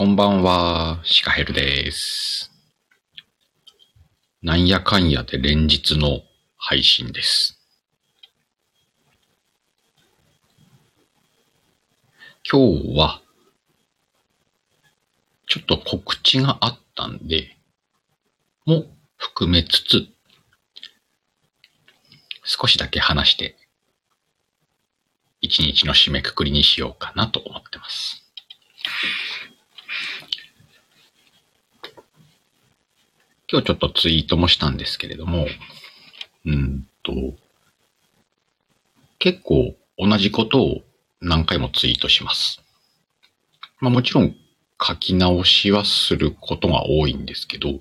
こんばんは、シカヘルです。なんやかんやで連日の配信です。今日は、ちょっと告知があったんで、も含めつつ、少しだけ話して、一日の締めくくりにしようかなと思ってます。今日ちょっとツイートもしたんですけれども、うんと、結構同じことを何回もツイートします。まあもちろん書き直しはすることが多いんですけど、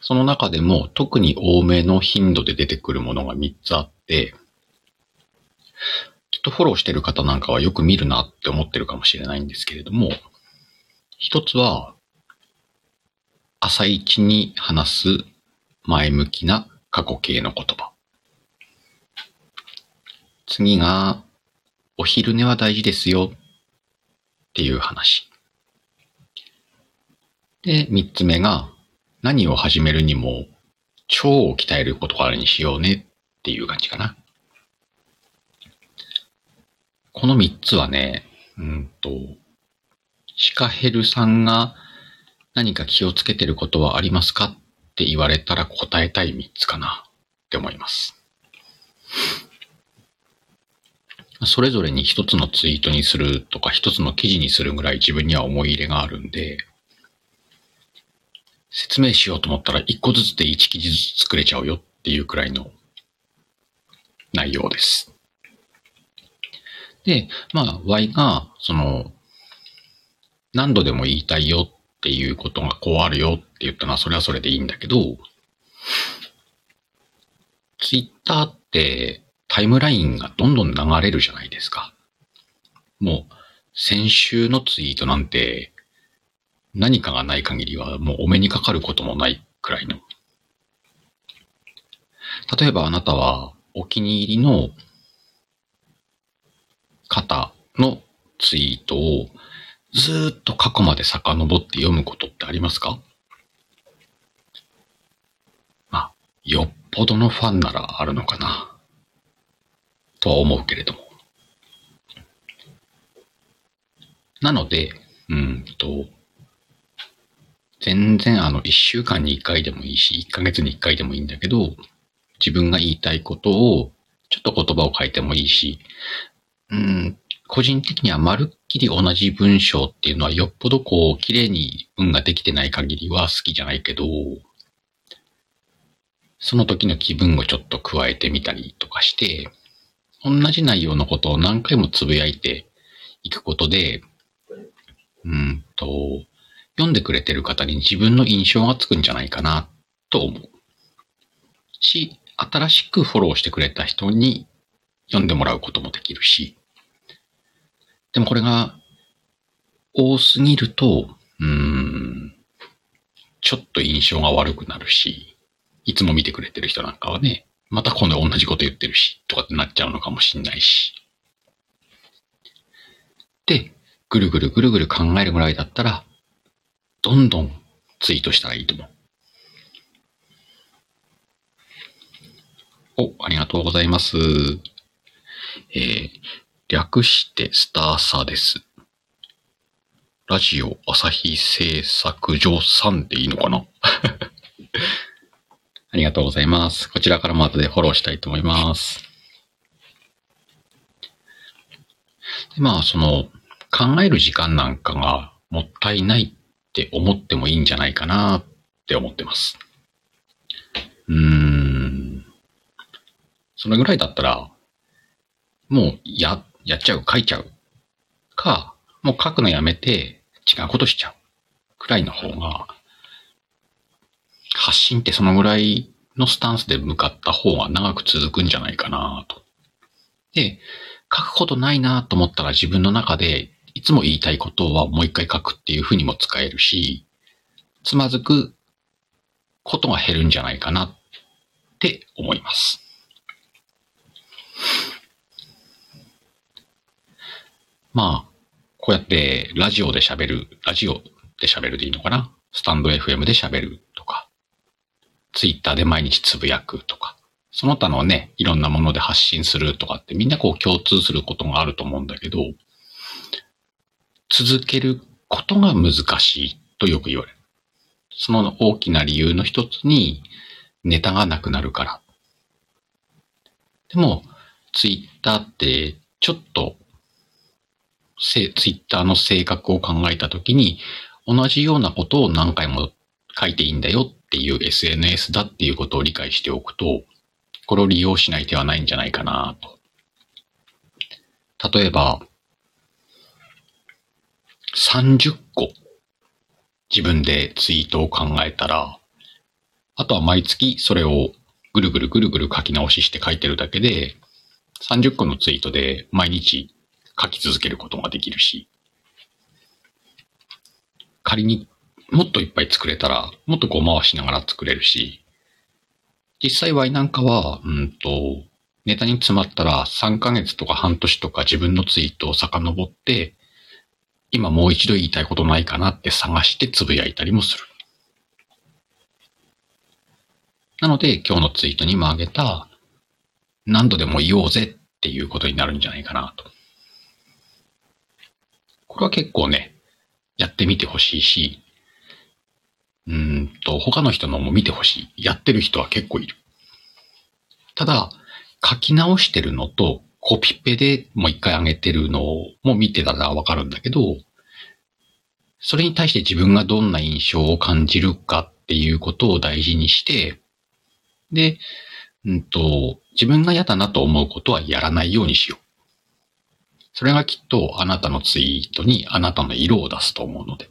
その中でも特に多めの頻度で出てくるものが3つあって、ちょっとフォローしてる方なんかはよく見るなって思ってるかもしれないんですけれども、一つは、朝一に話す前向きな過去形の言葉。次が、お昼寝は大事ですよっていう話。で、三つ目が、何を始めるにも、腸を鍛えることからにしようねっていう感じかな。この三つはね、うんと、シカヘルさんが何か気をつけてることはありますかって言われたら答えたい三つかなって思います。それぞれに一つのツイートにするとか一つの記事にするぐらい自分には思い入れがあるんで、説明しようと思ったら一個ずつで一記事ずつ作れちゃうよっていうくらいの内容です。で、まあ、Y が、その、何度でも言いたいよっていうことがこうあるよって言ったのはそれはそれでいいんだけど、ツイッターってタイムラインがどんどん流れるじゃないですか。もう、先週のツイートなんて、何かがない限りはもうお目にかかることもないくらいの。例えばあなたはお気に入りの方のツイートをずっと過去まで遡って読むことってありますか？まあ、よっぽどのファンならあるのかな。とは思うけれども。なので、うんと、全然あの、一週間に一回でもいいし、一ヶ月に一回でもいいんだけど、自分が言いたいことを、ちょっと言葉を変えてもいいし、うん、個人的にはまるっきり同じ文章っていうのはよっぽどこう、綺麗に文ができてない限りは好きじゃないけど、その時の気分をちょっと加えてみたりとかして、同じ内容のことを何回もつぶやいていくことで、うんと、読んでくれてる方に自分の印象がつくんじゃないかなと思う。し、新しくフォローしてくれた人に読んでもらうこともできるし、でもこれが多すぎると、うーん、ちょっと印象が悪くなるし、いつも見てくれてる人なんかはね、また今度同じこと言ってるし、とかってなっちゃうのかもしんないし。で、ぐるぐるぐるぐる考えるぐらいだったら、どんどんツイートしたらいいと思う。お、ありがとうございます。えー、略してスターサです。ラジオ朝日製作所さんでいいのかな？ありがとうございます。こちらからも後でフォローしたいと思います。でまあ、その、考える時間なんかがもったいないって思ってもいいんじゃないかなって思ってます。うーん。そのぐらいだったら、もう、や、やっちゃう、書いちゃう。か、もう書くのやめて違うことしちゃう。くらいの方が、発信ってそのぐらいのスタンスで向かった方が長く続くんじゃないかなと。で、書くことないなと思ったら自分の中でいつも言いたいことはもう一回書くっていうふうにも使えるし、つまずくことが減るんじゃないかなって思います。まあ、こうやってラジオで喋る、ラジオで喋るでいいのかな？スタンド FM で喋るとか、ツイッターで毎日つぶやくとか、その他のね、いろんなもので発信するとかってみんなこう共通することがあると思うんだけど、続けることが難しいとよく言われる。その大きな理由の一つにネタがなくなるから。でも、ツイッターってちょっとせツイッターの性格を考えたときに、同じようなことを何回も書いていいんだよっていう SNS だっていうことを理解しておくと、これを利用しない手はないんじゃないかなと。例えば、30個自分でツイートを考えたら、あとは毎月それをぐるぐるぐるぐる書き直しして書いてるだけで、30個のツイートで毎日書き続けることができるし、仮にもっといっぱい作れたら、もっとこう回しながら作れるし、実際 Y なんかは、うんと、ネタに詰まったら3ヶ月とか半年とか自分のツイートを遡って、今もう一度言いたいことないかなって探してつぶやいたりもする。なので今日のツイートにもあげた何度でも言おうぜっていうことになるんじゃないかなと。これは結構ね、やってみてほしいし、うんと、他の人のも見てほしい。やってる人は結構いる。ただ、書き直してるのと、コピペでもう一回上げてるのも見てたらわかるんだけど、それに対して自分がどんな印象を感じるかっていうことを大事にして、で、うんと、自分が嫌だなと思うことはやらないようにしよう。それがきっとあなたのツイートにあなたの色を出すと思うので。っ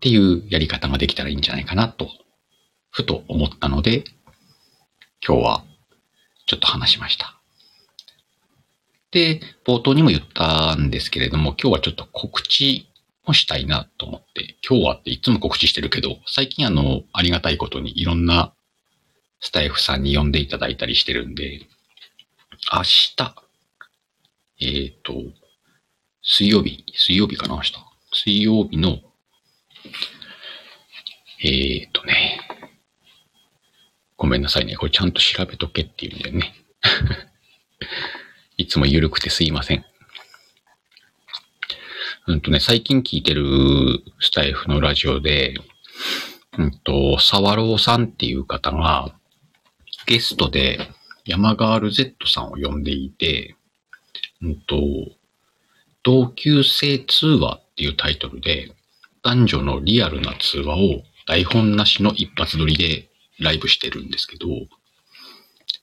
ていうやり方ができたらいいんじゃないかなと、ふと思ったので、今日はちょっと話しました。で、冒頭にも言ったんですけれども、今日はちょっと告知もしたいなと思って、今日はっていつも告知してるけど、最近あの、ありがたいことにいろんなスタイフさんに呼んでいただいたりしてるんで、明日、えっ、ー、と、水曜日、水曜日かな明日。水曜日の、えっ、ー、とね、ごめんなさいね。これちゃんと調べとけっていうんだよね。いつも緩くてすいません。うんとね、最近聞いてるスタイフのラジオで、うんと、沢朗さんっていう方が、ゲストで、山ガール Z さんを呼んでいて、うんと、同級生通話っていうタイトルで、男女のリアルな通話を台本なしの一発撮りでライブしてるんですけど、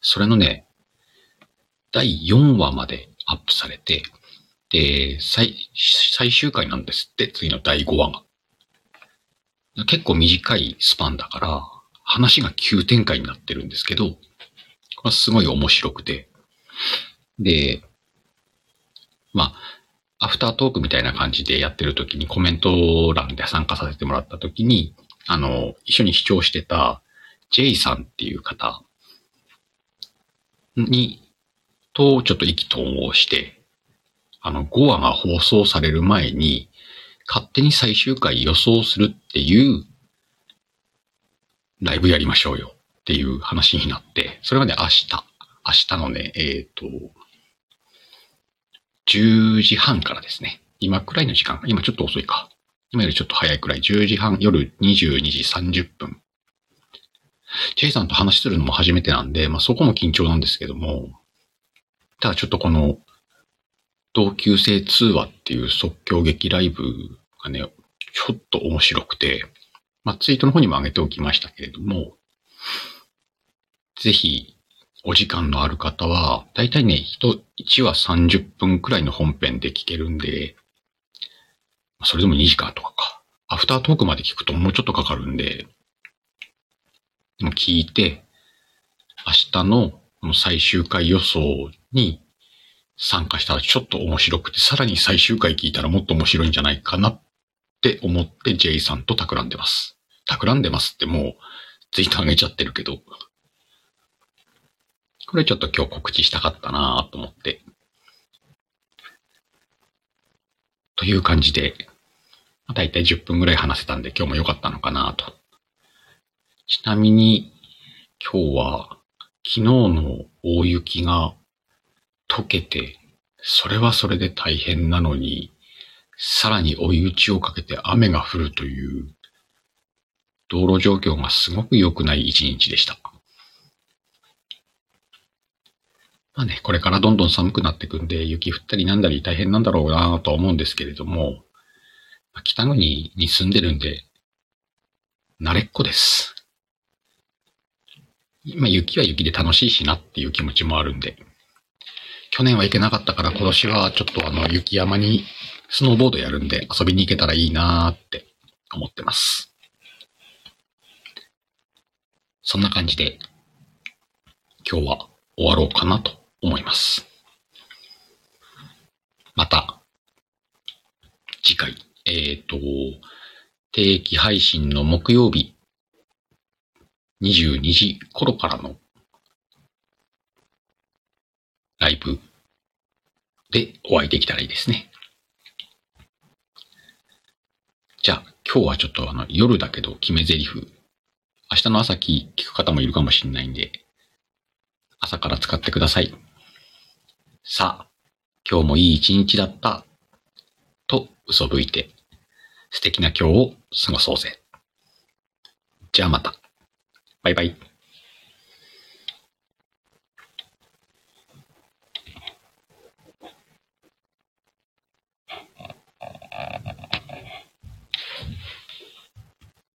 それのね、第4話までアップされて、で、最、最終回なんですって、次の第5話が。結構短いスパンだから、話が急展開になってるんですけど、まあ、すごい面白くて。で、まあ、アフタートークみたいな感じでやってる時にコメント欄で参加させてもらった時に、あの、一緒に視聴してた J さんっていう方に、とちょっと意気投合して、あの、5話が放送される前に、勝手に最終回予想するっていうライブやりましょうよっていう話になって、それがね、明日、明日のね、えっ、ー、と、10時半からですね。今くらいの時間、今ちょっと遅いか。今よりちょっと早いくらい、10時半、夜22時30分。チェイさんと話するのも初めてなんで、まあそこも緊張なんですけども、ただちょっとこの、同級生通話っていう即興劇ライブがね、ちょっと面白くて、まあツイートの方にも上げておきましたけれども、ぜひ、お時間のある方は、だいたいね、1話30分くらいの本編で聞けるんで、それでも2時間とかか。アフタートークまで聞くともうちょっとかかるんで、も聞いて、明日のこの最終回予想に参加したらちょっと面白くて、さらに最終回聞いたらもっと面白いんじゃないかなって思って J さんと企んでます。企んでますってもうツイート上げちゃってるけど、これちょっと今日告知したかったなと思って。という感じで、だいたい10分ぐらい話せたんで今日も良かったのかなと。ちなみに、今日は昨日の大雪が溶けて、それはそれで大変なのに、さらに追い打ちをかけて雨が降るという、道路状況がすごく良くない一日でした。まあね、これからどんどん寒くなってくんで、雪降ったりなんだり大変なんだろうなと思うんですけれども、北国に住んでるんで、慣れっこです。今雪は雪で楽しいしなっていう気持ちもあるんで、去年は行けなかったから今年はちょっとあの雪山にスノーボードやるんで遊びに行けたらいいなーって思ってます。そんな感じで今日は終わろうかなと思います。また次回、えっ、ー、と、定期配信の木曜日22時頃からのライブでお会いできたらいいですね。じゃあ、今日はちょっとあの夜だけど決め台詞。明日の朝聞く方もいるかもしれないんで、朝から使ってください。さあ、今日もいい一日だった。と嘘吹いて、素敵な今日を過ごそうぜ。じゃあまた。バイバイ。